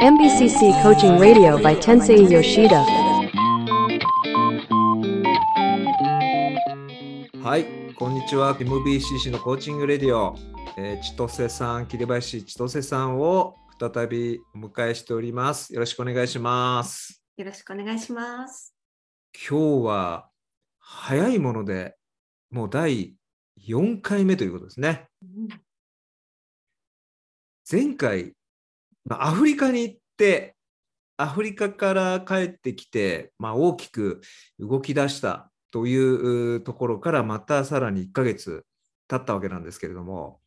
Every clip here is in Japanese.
MBCC Coaching Radio by Tensei Yoshida. はい、こんにちは。MBCC のコーチングレディオ、えー、千歳さん、桐林千歳さんを再びお迎えしております。よろしくお願いします。よろしくお願いします。今日は早いものでもう第4回目ということですね。前回、まあアフリカに行って、アフリカから帰ってきて、まあ、大きく動き出したというところからまたさらに1ヶ月経ったわけなんですけれども、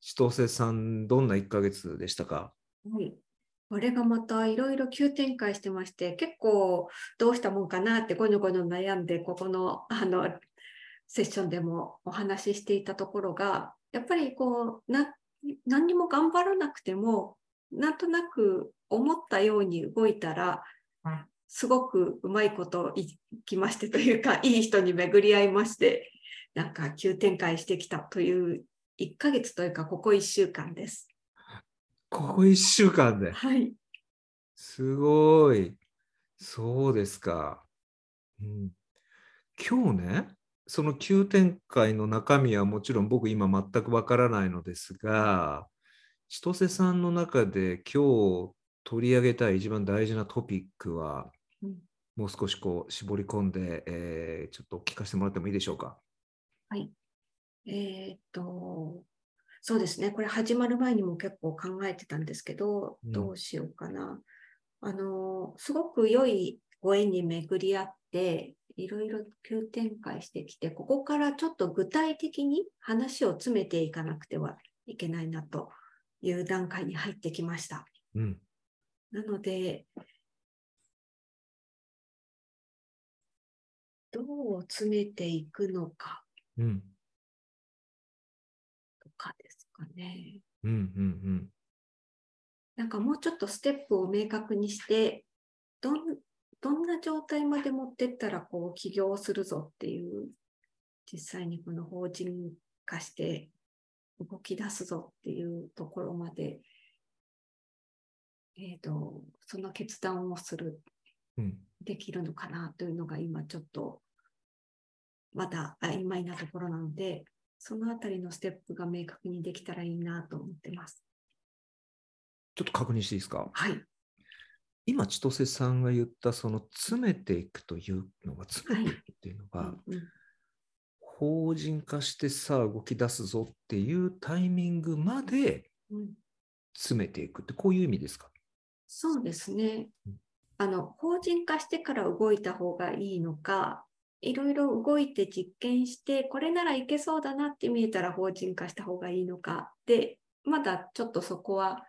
千歳さん、どんな1ヶ月でしたか？はい。これがまたいろいろ急展開してまして、結構どうしたもんかなってゴニョゴニョ悩んで、ここのあのセッションでもお話ししていたところが、やっぱりこう何にも頑張らなくても、なんとなく思ったように動いたら、すごくうまいこといきましてというか、いい人に巡り合いまして、なんか急展開してきたという1ヶ月というか、ここ1週間です。ここ1週間で？はい。すごい。そうですか。うん、今日ね、その急展開の中身はもちろん僕今全くわからないのですが、千歳さんの中で今日取り上げたい一番大事なトピックは、うんもう少しこう絞り込んで、えーちょっと聞かせてもらってもいいでしょうか？はい。えーっと、そうですね。これ始まる前にも結構考えてたんですけど、うんどうしようかな。あの、すごく良いご縁に巡り合って、いろいろ急展開してきて、ここからちょっと具体的に話を詰めていかなくてはいけないなという段階に入ってきました。うん。なので、どう詰めていくのかうん。とかですかね。うん。うん。なんかもうちょっとステップを明確にして、どんどんな状態まで持ってったらこう起業するぞっていう、実際にこの法人化して動き出すぞっていうところまで、えー、とその決断をする、うん。できるのかなというのが今ちょっとまだ曖昧なところなので、そのあたりのステップが明確にできたらいいなと思ってます。ちょっと確認していいですか？はい。今、千歳さんが言った、その詰めていくというのが、詰めていくっていうのが、うんうん法人化してさあ動き出すぞっていうタイミングまでうん詰めていくってこういう意味ですか？そうですねうん。あの、法人化してから動いた方がいいのか、いろいろ動いて実験して、これならいけそうだなって見えたら法人化した方がいいのか。で、まだちょっとそこは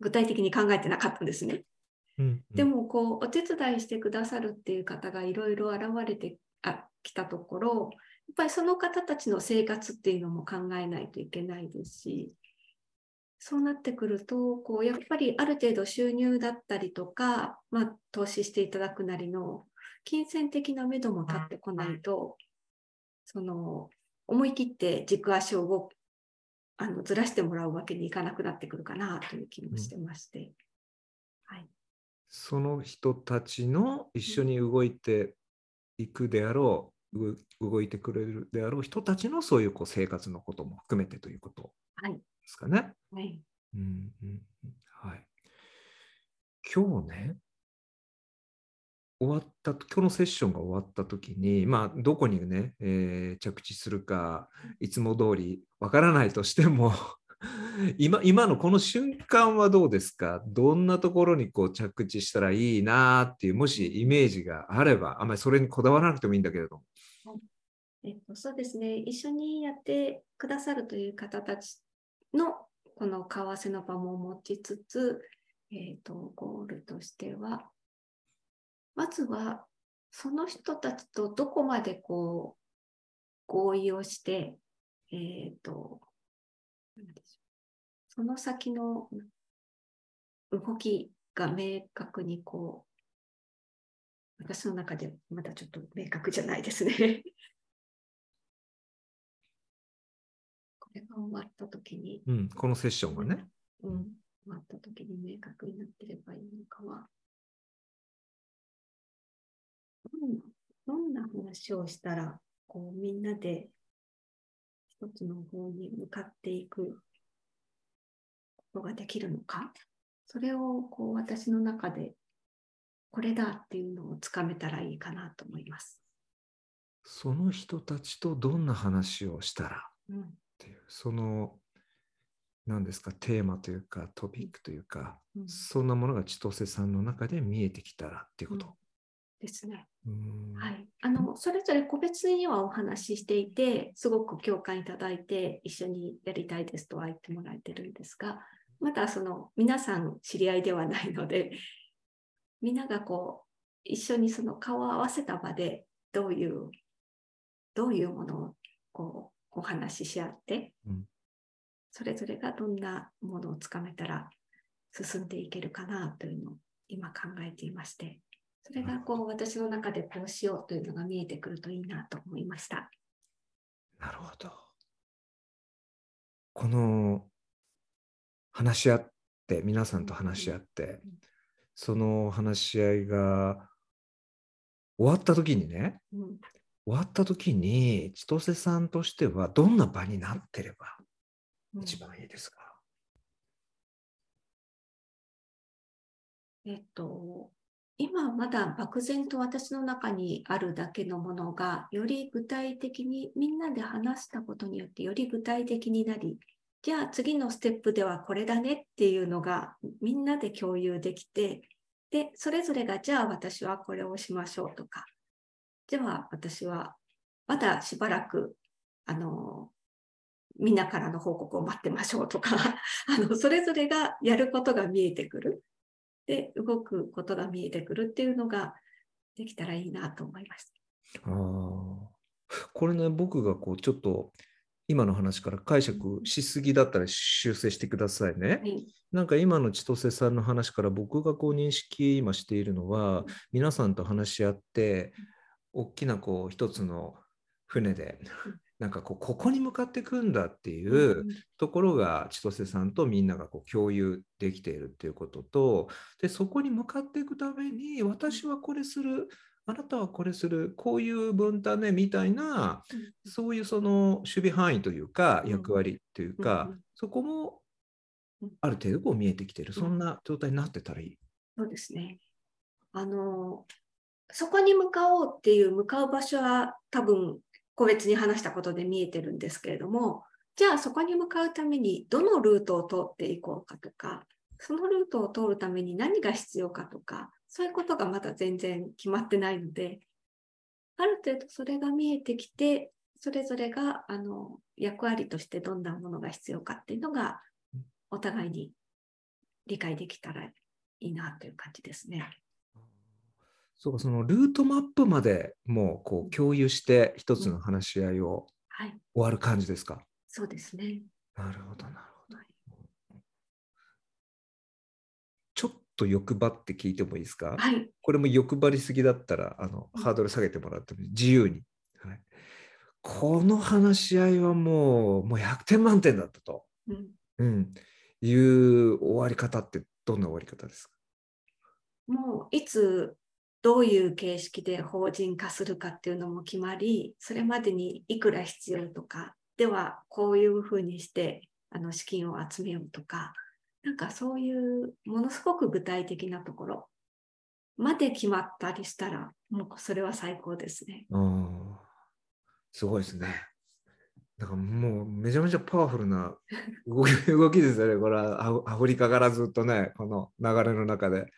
具体的に考えてなかったんですね。でも、こう、お手伝いしてくださるっていう方がいろいろ現れてきたところ、やっぱりその方たちの生活っていうのも考えないといけないですし、そうなってくると、こうやっぱりある程度収入だったりとか、まあ、投資していただくなりの金銭的な目処も立ってこないと、その思い切って軸足をあのずらしてもらうわけにいかなくなってくるかなという気もしてまして。はい。その人たちの一緒に動いていくであろう、う動いてくれるであろう人たちのそういうこう生活のことも含めてということはい。ですかね。はい。うんうんうんはい。今日ね、終わった、今日のセッションが終わったときに、まあ、どこにね、えー着地するか、いつも通りわからないとしても、今今のこの瞬間はどうですか？どんなところにこう着地したらいいなっていう、もしイメージがあれば、あんまりそれにこだわらなくてもいいんだけれども。えっと、そうですね。一緒にやってくださるという方たちのこの為替の場も持ちつつ、えっと、ゴールとしては、まずはその人たちとどこまでこう合意をして、えっと、その先の動きが明確にこう、私の中でまだちょっと明確じゃないですね。これが終わったときに、うん、このセッションがね。うん、終わった時に明確になってればいいのかは、どんなどんな話をしたら、こうみんなで一つの方に向かっていくことができるのか、それをこう私の中でこれだっていうのをつかめたらいいかなと思います。その人たちとどんな話をしたらっうんていう、その、何ですか、テーマというか、トピックというか、うんそんなものが千歳さんの中で見えてきたらっていうこと。ですね。うん。はい、あのそれぞれ個別にはお話ししていて、すごく共感いただいて、一緒にやりたいですとは言ってもらえてるんですが、まだその皆さん知り合いではないので、みんながこう一緒にその顔を合わせた場でどういうどういうものをこうお話しし合って、うん。それぞれがどんなものをつかめたら進んでいけるかなというのを今考えていまして、それがこう私の中でこうしようというのが見えてくるといいなと思いました。なるほど。この話し合って、皆さんと話し合ってうん、その話し合いが終わった時にね、うん終わった時に千歳さんとしてはどんな場になってればうん一番いいですか、えっと、今まだ漠然と私の中にあるだけのものが、より具体的にみんなで話したことによってより具体的になり、じゃあ次のステップではこれだねっていうのがみんなで共有できて、で、それぞれがじゃあ私はこれをしましょうとか、じゃあ私はまだしばらく、あの、みんなからの報告を待ってましょうとか、あの、それぞれがやることが見えてくる。で、動くことが見えてくるっていうのができたらいいなと思います。あーこれね、僕がこうちょっと今の話から解釈しすぎだったら修正してくださいね。はい。なんか今の千歳さんの話から僕がこう認識今しているのはうん皆さんと話し合って大きなこう一つの船でうんなんかこうここに向かっていくんだっていうところが千歳さんとみんながこう共有できているっていうこととでそこに向かっていくために私はこれするあなたはこれするこういう分担ねみたいなうん。そういうその守備範囲というかうん。役割といううんかうん。そこもうん。ある程度こう見えてきてる、うん。そんな状態になってたらいい。そうですね。あの、そこに向かおうっていう向かう場所は多分個別に話したことで見えてるんですけれども、じゃあそこに向かうためにどのルートを通っていこうかとか、そのルートを通るために何が必要かとか、そういうことがまだ全然決まってないので、ある程度それが見えてきて、それぞれがあの役割としてどんなものが必要かっていうのがお互いに理解できたらいいなという感じですね。そうか、そのルートマップまでもうこう共有して一つの話し合いをはい、終わる感じですか？そうですね。なるほど、なるほど。はい。ちょっと欲張って聞いてもいいですか、はい、これも欲張りすぎだったらあのうん。ハードル下げてもらっても自由に、はい。この話し合いはもうもう100点満点だったと、うん、うん、いう終わり方ってどんな終わり方ですか？もういつどういう形式で法人化するかっていうのも決まり、それまでにいくら必要とか、ではこういうふうにしてあの資金を集めようとか、なんかそういうものすごく具体的なところまで決まったりしたら、もうそれは最高ですね。すごいですね。だからもうめちゃめちゃパワフルな動き動きですよね。これはアフリカからずっとね、この流れの中で。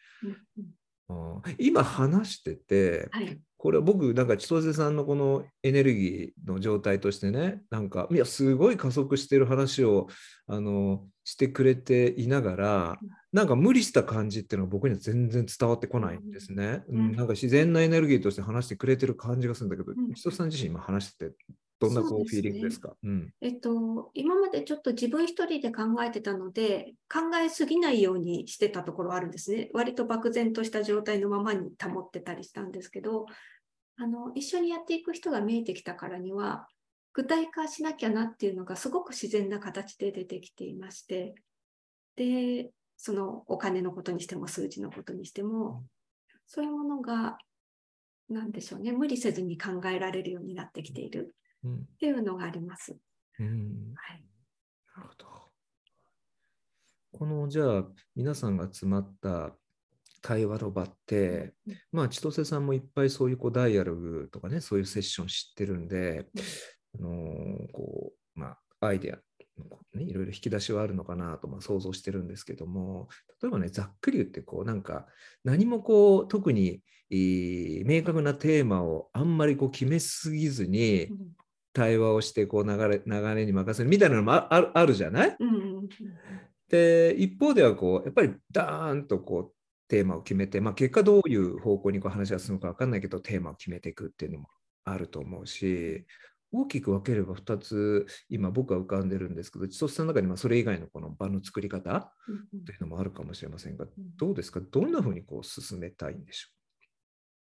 今話してて、はい、これは僕、なんか千歳さんのこのエネルギーの状態としてね、なんか、いや、すごい加速してる話をあのしてくれていながらうん、なんか無理した感じっていうのは僕には全然伝わってこないんですね。うん。うん。なんか自然なエネルギーとして話してくれてる感じがするんだけど、うん。千歳さん自身今話してて、どんなこそうフィーリングですか？うん。えっと、今までちょっと自分一人で考えてたので、考えすぎないようにしてたところあるんですね。割と漠然とした状態のままに保ってたりしたんですけど、あの、一緒にやっていく人が見えてきたからには、具体化しなきゃなっていうのがすごく自然な形で出てきていまして、で、そのお金のことにしても数字のことにしても、そういうものが、なんでしょうね、無理せずに考えられるようになってきているうんっていうのがあります。うんはい。なるほど。このじゃあ皆さんが集まった対話の場って、まあ千歳さんもいっぱいそういうこうダイアログとかねそういうセッション知ってるんで、あのーこうまあアイデアね、いろいろ引き出しはあるのかなとまあ想像してるんですけども例えばねざっくり言ってこうなんか何もこう特に、えー明確なテーマをあんまりこう決めすぎずにうん対話をしてこう流れ流れに任せるみたいなのもああるあるじゃない？うんうんで一方ではこうやっぱりダーンとこうテーマを決めて、まあ、結果どういう方向にこう話が進むか分かんないけどテーマを決めていくっていうのもあると思うし大きく分ければ2つ今僕は浮かんでるんですけど千歳さんの中にまあそれ以外のこの場の作り方っうん。ていうのもあるかもしれませんがうんどうですか？どんなふうにこう進めたいんでしょ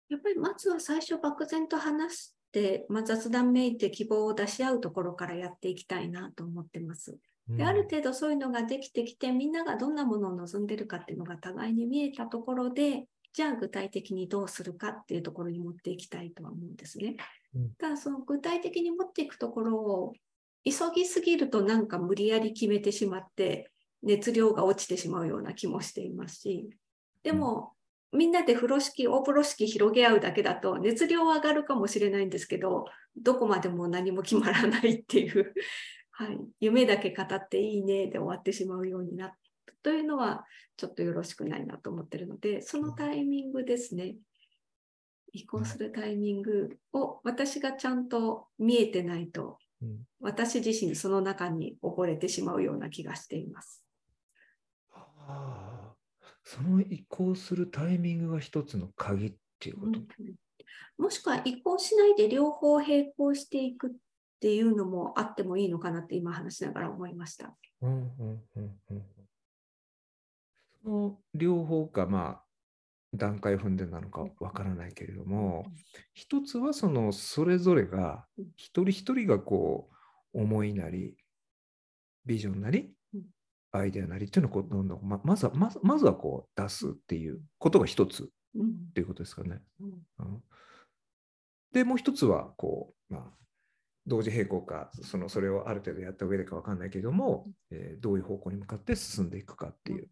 やっぱりまずは最初漠然と話して、まあ、雑談めいて希望を出し合うところからやっていきたいなと思ってます。うである程度そういうのができてきてみんながどんなものを望んでるかっていうのが互いに見えたところでじゃあ具体的にどうするかっていうところに持っていきたいとは思うんですね。うんただその具体的に持っていくところを急ぎすぎるとなんか無理やり決めてしまって熱量が落ちてしまうような気もしていますしでも、みんなで風呂敷大風呂敷広げ合うだけだと熱量は上がるかもしれないんですけどどこまでも何も決まらないっていう はい、夢だけ語っていいねで終わってしまうようになったというのはちょっとよろしくないなと思ってるのでそのタイミングですね。移行するタイミングを私がちゃんと見えてないとうん。私自身その中に溺れてしまうような気がしています。ああその移行するタイミングが一つの鍵っていうこと、もしくは移行しないで両方並行していくっていうのもあってもいいのかなって今話しながら思いました。うんうんうん。うんその両方か、まあ、段階踏んでなのかわからないけれども、一つはそのそれぞれがうん。一人一人がこう思いなりビジョンなりうんアイデアなりっていうのをこうどんどんままずはまずまずはこう出すっていうことが一つっうんていうことですかね。うんうんでもう一つはこう、まあ、同時並行かそのそれをある程度やった上でかわかんないけれども、えーどういう方向に向かって進んでいくかっていう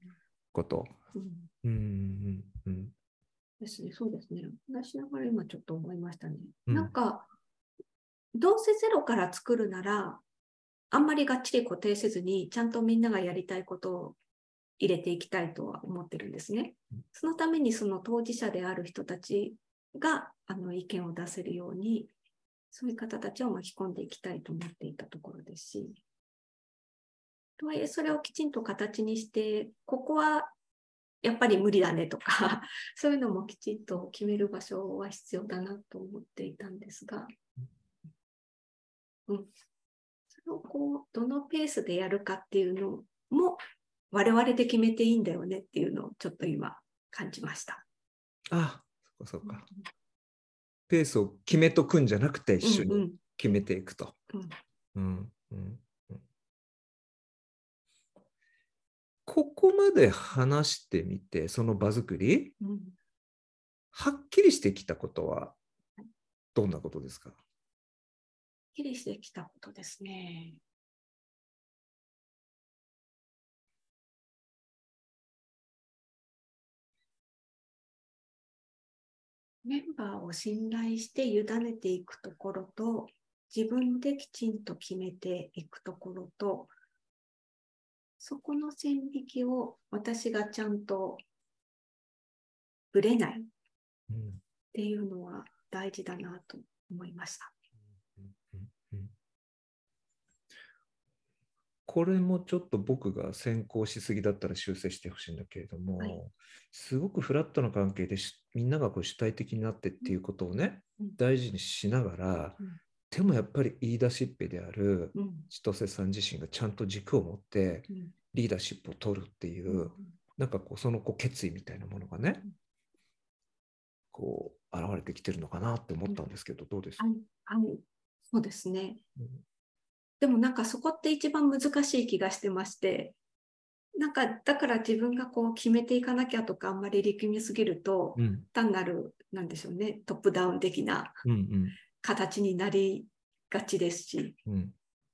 こと。うんうんですね、そうですね。話しながら今ちょっと思いましたね。うんなんか、どうせゼロから作るなら、あんまりがっちり固定せずに、ちゃんとみんながやりたいことを入れていきたいとは思ってるんですね。そのためにその当事者である人たちがあの意見を出せるように、そういう方たちを巻き込んでいきたいと思っていたところですし、とはいえそれをきちんと形にして、ここはやっぱり無理だねとか、そういうのもきちんと決める場所は必要だなと思っていたんですが、うん、それをこう、どのペースでやるかっていうのも、我々で決めていいんだよねっていうのをちょっと今感じました。あそっかそっか。ペースを決めとくんじゃなくて一緒に決めていくと。うんうんうんうんここまで話してみて、その場作り、うんはっきりしてきたことはどんなことですか？きりしてきたことですね。メンバーを信頼して委ねていくところと、自分できちんと決めていくところと、そこの線引きを私がちゃんとぶれないっていうのは大事だなと思いました。これもちょっと僕が先行しすぎだったら修正してほしいんだけれども、はい。すごくフラットな関係でしみんながこう主体的になってっていうことをね、うん。大事にしながら、うん。でもやっぱり言い出しっぺであるうん。千歳さん自身がちゃんと軸を持ってうん。リーダーシップを取るっていう、うん。なんかこうそのこう決意みたいなものがね、うん。こう現れてきてるのかなって思ったんですけど、どうです？か、はい、はい、そうですね。うんでもなんかそこって一番難しい気がしてまして、なんかだから自分がこう決めていかなきゃとかあんまり力みすぎると、うん。単なるなんでしょうねトップダウン的なうん形になりがちですし。うん。うん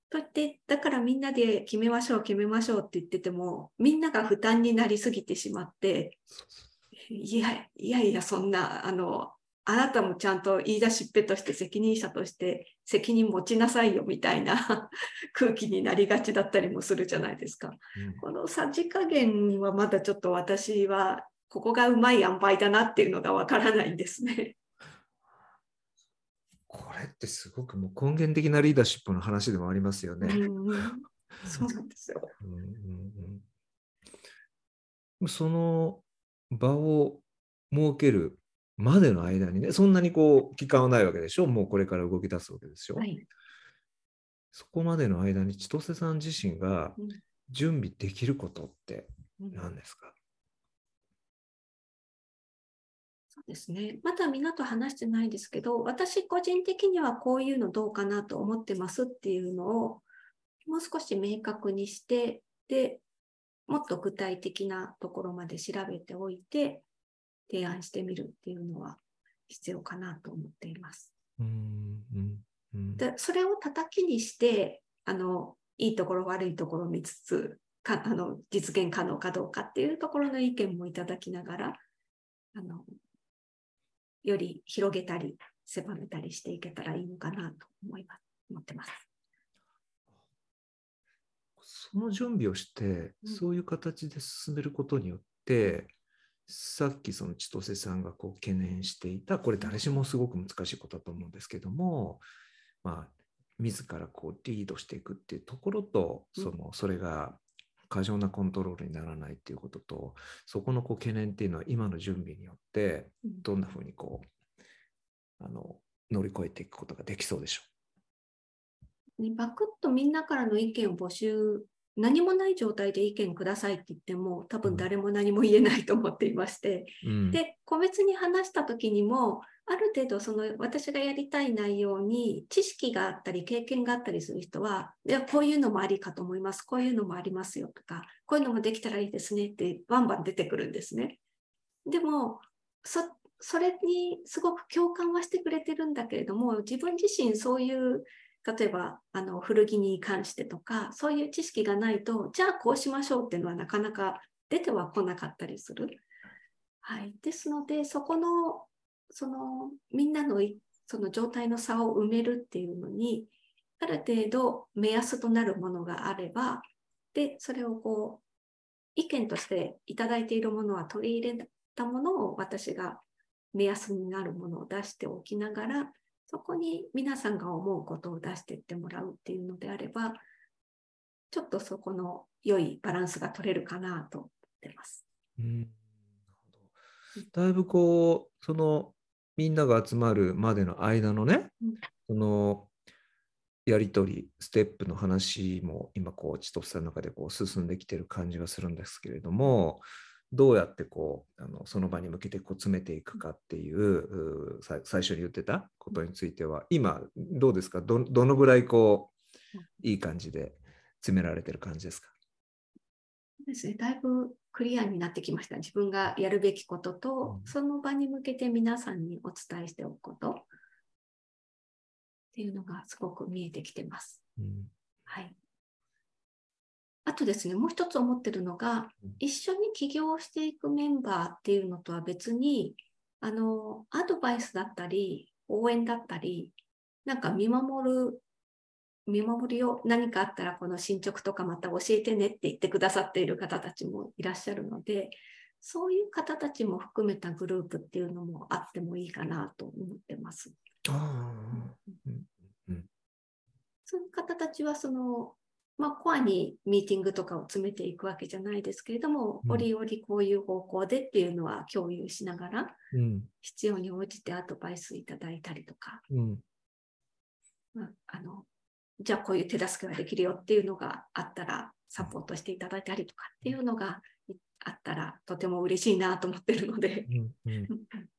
といってだからみんなで決めましょう決めましょうって言っててもみんなが負担になりすぎてしまってそうそいやいやいやそんなあのあなたもちゃんと言い出しっぺとして責任者として責任持ちなさいよみたいな 空気になりがちだったりもするじゃないですか。ううんこのさじ加減はまだちょっと私はここがうまい塩梅だなっていうのがわからないんですね。これってすごくもう根源的なリーダーシップの話でもありますよね。うんそうなんですよ。うんうんうんその場を設けるまでの間にね、そんなにこう期間はないわけでしょ、もうこれから動き出すわけですよ。はい。そこまでの間に千歳さん自身がうん準備できることってうん何ですか、そうですね。まだみんなと話してないですけど、私個人的にはこういうのどうかなと思ってますっていうのをもう少し明確にして、で、もっと具体的なところまで調べておいて、提案してみるっていうのは必要かなと思っています。うんうんうんで、それを叩きにして、あの、いいところ悪いところを見つつ、かあの実現可能かどうかっていうところの意見もいただきながら、あの、より広げたり、狭めたりしていけたらいいのかなと思います。思ってます。その準備をして、うんそういう形で進めることによって、さっきその千歳さんがこう懸念していた、これ誰しもすごく難しいことだと思うんですけども、まあ、自らこうリードしていくっていうところと、うん。そのそれが過剰なコントロールにならないっていうことと、そこのこう懸念っていうのは今の準備によって、うん。どんなふうにこう、あの、乗り越えていくことができそうでしょねバクッとみんなからの意見を募集、何もない状態で意見くださいって言っても、多分誰も何も言えないと思っていまして、う。うん、で、個別に話した時にも、ある程度その私がやりたい内容に知識があったり経験があったりする人は、いやこういうのもありかと思います、こういうのもありますよとか、こういうのもできたらいいですねってバンバン出てくるんですね。でも、そそれにすごく共感はしてくれてるんだけれども、自分自身そういう、例えばあの古着に関してとか、そういう知識がないと、じゃあこうしましょうっていうのはなかなか出てはこなかったりする。はい、ですので、そこのそのみんなのその状態の差を埋めるっていうのに、ある程度目安となるものがあれば、で、それをこう、意見としていただいているものは取り入れたものを私が目安になるものを出しておきながら、そこに皆さんが思うことを出していってもらうっていうのであれば、ちょっとそこの良いバランスが取れるかなと思ってます。うんなるほど。だいぶこう、そのみんなが集まるまでの間のね、うん。そのやり取り、ステップの話も今こう、千歳さんの中でこう進んできてる感じがするんですけれども、どうやってこうあのその場に向けてこう詰めていくかっていう最初に言ってたことについては、今どうですか？どどのぐらいこういい感じで詰められてる感じですか？ですね、だいぶクリアになってきました。自分がやるべきことと、うんその場に向けて皆さんにお伝えしておくことっていうのがすごく見えてきてます。うんはい。あとですね、もう一つ思ってるのがうん、一緒に起業していくメンバーっていうのとは別に、あの、アドバイスだったり、応援だったり、なんか見守る、見守るよ、何かあったらこの進捗とかまた教えてねって言ってくださっている方たちもいらっしゃるので、そういう方たちも含めたグループっていうのもあってもいいかなと思ってます。あーうんそういう方たちはその、まあ、コアにミーティングとかを詰めていくわけじゃないですけれども、うん。折々こういう方向でっていうのは共有しながら、うん。必要に応じてアドバイスいただいたりとか、うん。まあ、あのじゃあこういう手助けができるよっていうのがあったら、サポートしていただいたりとかっていうのがいあったら、とても嬉しいなと思ってるので、うんうん。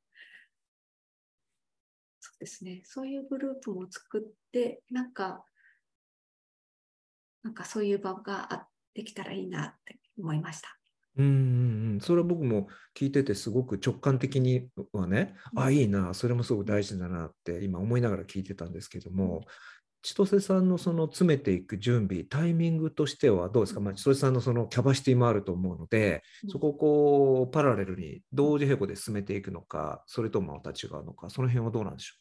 そうですね。そういうグループも作って、なんか、なんかそういう場があできたらいいなって思いました。うんうんうん、それは僕も聞いててすごく直感的にはね、うん。あいいなそれもすごく大事だなって今思いながら聞いてたんですけども、千歳さんのその詰めていく準備タイミングとしてはどうですか、まあ、千歳さんのそのキャパシティもあると思うので、うん。そこをこうパラレルに同時並行で進めていくのかそれともまた違うのかその辺はどうなんでし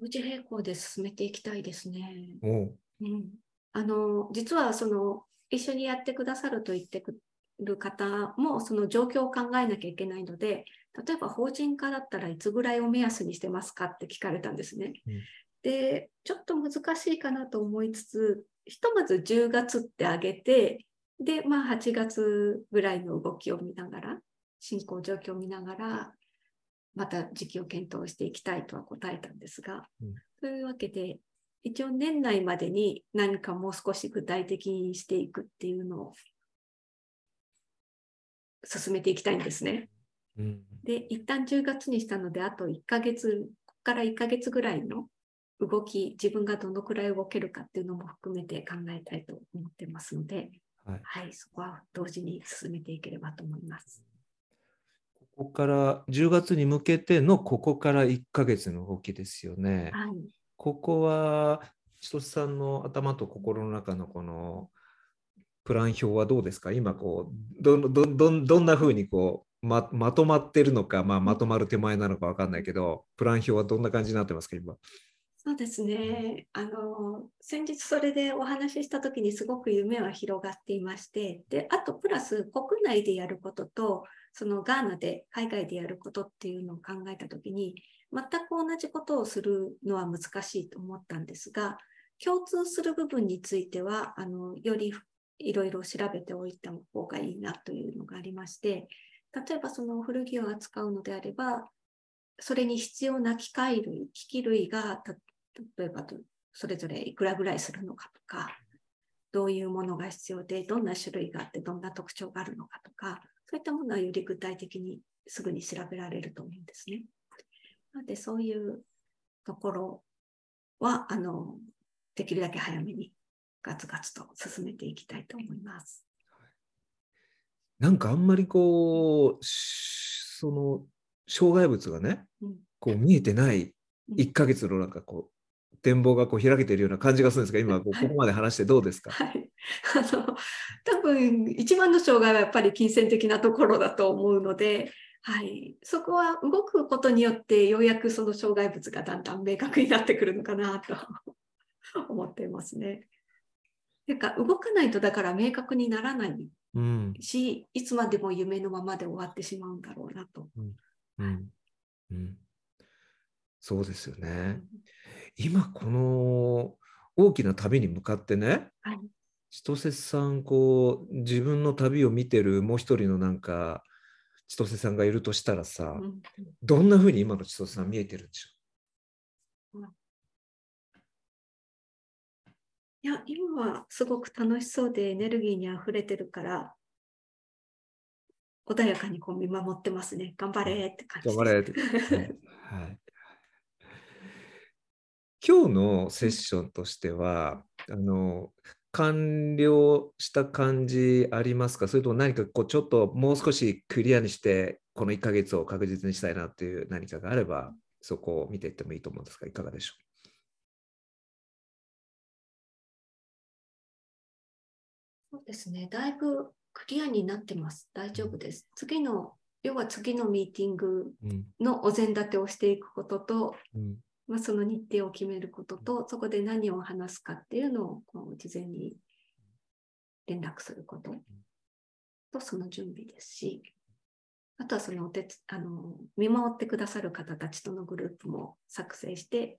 同時並行で進めていきたいですね。うん、あの実はその一緒にやってくださると言ってくる方もその状況を考えなきゃいけないので例えば法人化だったらいつぐらいを目安にしてますかって聞かれたんですね。うんでちょっと難しいかなと思いつつひとまず10月ってあげてで、まあ、8月ぐらいの動きを見ながら進行状況を見ながらまた時期を検討していきたいとは答えたんですが、うんというわけで一応年内までに何かもう少し具体的にしていくっていうのを進めていきたいんですね。うんで、一旦10月にしたので、あと1ヶ月、ここから1ヶ月ぐらいの動き、自分がどのくらい動けるかっていうのも含めて考えたいと思ってますので、はい、はい、そこは同時に進めていければと思います。ここから10月に向けてのここから1ヶ月の動きですよね。はい。ここは千歳さんの頭と心の中のこのプラン表はどうですか？今こうどどどどんな風にこうままとまってるのか、まあ、まとまる手前なのか分かんないけどプラン表はどんな感じになってますか？今。そうですね。あの、先日それでお話ししたときにすごく夢は広がっていまして、で、あとプラス国内でやることと、そのガーナで海外でやることっていうのを考えたときに、全く同じことをするのは難しいと思ったんですが、共通する部分については、あの、よりいろいろ調べておいた方がいいなというのがありまして、例えばその古着を扱うのであれば、それに必要な機械類、機器類が例えばどそれぞれいくらぐらいするのかとか、どういうものが必要で、どんな種類があって、どんな特徴があるのかとか、そういったものはより具体的にすぐに調べられると思うんですね。なので、そういうところは、あの、できるだけ早めにガツガツと進めていきたいと思います。なんかあんまりこうしその障害物がねうんこう見えてないうん1ヶ月のなんかこう展望がこう開けているような感じがするんですが今こここまで話してどうですか、はい。あの、多分一番の障害はやっぱり金銭的なところだと思うので、はい。そこは動くことによってようやくその障害物がだんだん明確になってくるのかなと 思っていますね。てか動かないとだから明確にならないうんし、いつまでも夢のままで終わってしまうんだろうなと。うんうん、そうですよね。今この大きな旅に向かってねはい。千歳さんこう自分の旅を見てるもう一人のなんか千歳さんがいるとしたらさ、うんどんな風に今の千歳さん見えてるんでしょいや、今はすごく楽しそうでエネルギーにあふれてるから、穏やかにこう見守ってますね。頑張れって感じです。う頑張れって、はい、今日のセッションとしてはあの完了した感じありますか？それとも何かこうちょっともう少しクリアにしてこの1ヶ月を確実にしたいなっていう何かがあればそこを見ていってもいいと思うんですがいかがでしょそうですね。だいぶクリアになってます。大丈夫です。次の、要は次のミーティングのお膳立てをしていくことと、うんまあ、その日程を決めることと、そこで何を話すかっていうのをこう事前に連絡することと、その準備ですし、あとはそのお手つあの見守ってくださる方たちとのグループも作成して、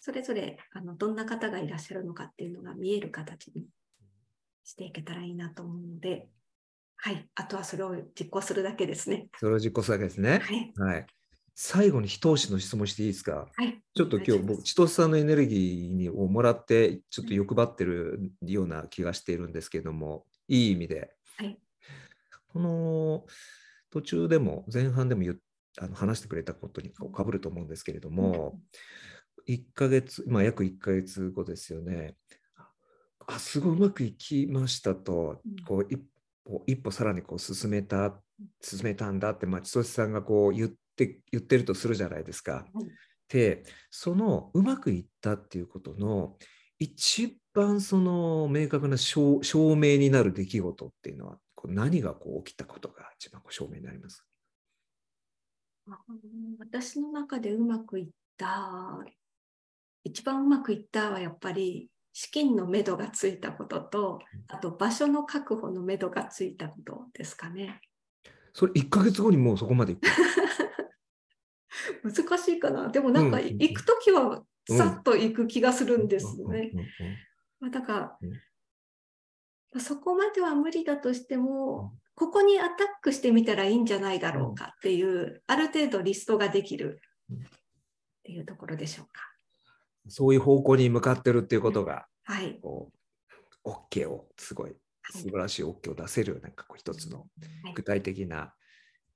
それぞれあのどんな方がいらっしゃるのかっていうのが見える形にしていけたらいいなと思うので、はい、あとはそれを実行するだけですね。それを実行するわけですね。はい、はい、最後に一押しの質問していいですか？はい、ちょっと今日僕、千歳さんのエネルギーにをもらって、ちょっと欲張ってるような気がしているんですけども、いい意味で。はい。この途中でも前半でもあの話してくれたことにかぶると思うんですけれども、1ヶ月、まあ、約1ヶ月後ですよね。あすごいうまくいきましたと、うん。こういこう一歩さらにこう進めた進めたんだって、まあ、千歳さんがこう言って言ってるとするじゃないですか。はいでそのうまくいったっていうことの一番その明確な証証明になる出来事っていうのはこう何がこう起きたことが一番こう証明になります？あ私の中でうまくいった、一番うまくいったはやっぱり資金のめどがついたことと、あと場所の確保のめどがついたことですかね。それ1ヶ月後にもうそこまで難しいかな。でもなんかうん行くときはさっと行く気がするんですね。まあだからそこまでは無理だとしてうんも、ここにアタックしてみたらいいんじゃないだろうかっていう、ある程度リストができるっていうところでしょうか。そういう方向に向かってるっていうことがはい。こう OK をすごい素晴らしい OK を出せるなんかこう一つのはい具体的な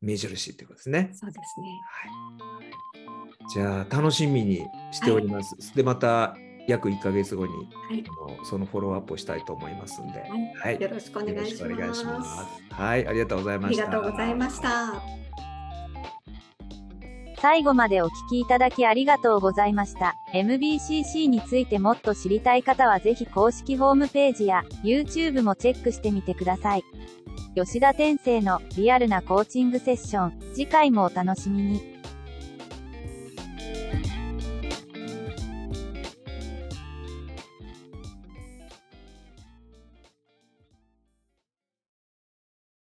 目印っていうことですね。そうですね。はい、じゃあ楽しみにしております。でまた約1ヶ月後にはい。あのそのフォローアップをしたいと思いますんで、はいはい、よろしくお願いしよろしくお願います。します。はい、ありがとうございありました。がとうございました。最後までお聞きいただきありがとうございました。MBCC についてもっと知りたい方はぜひ公式ホームページや YouTube もチェックしてみてください。吉田天生のリアルなコーチングセッション、次回もお楽しみに。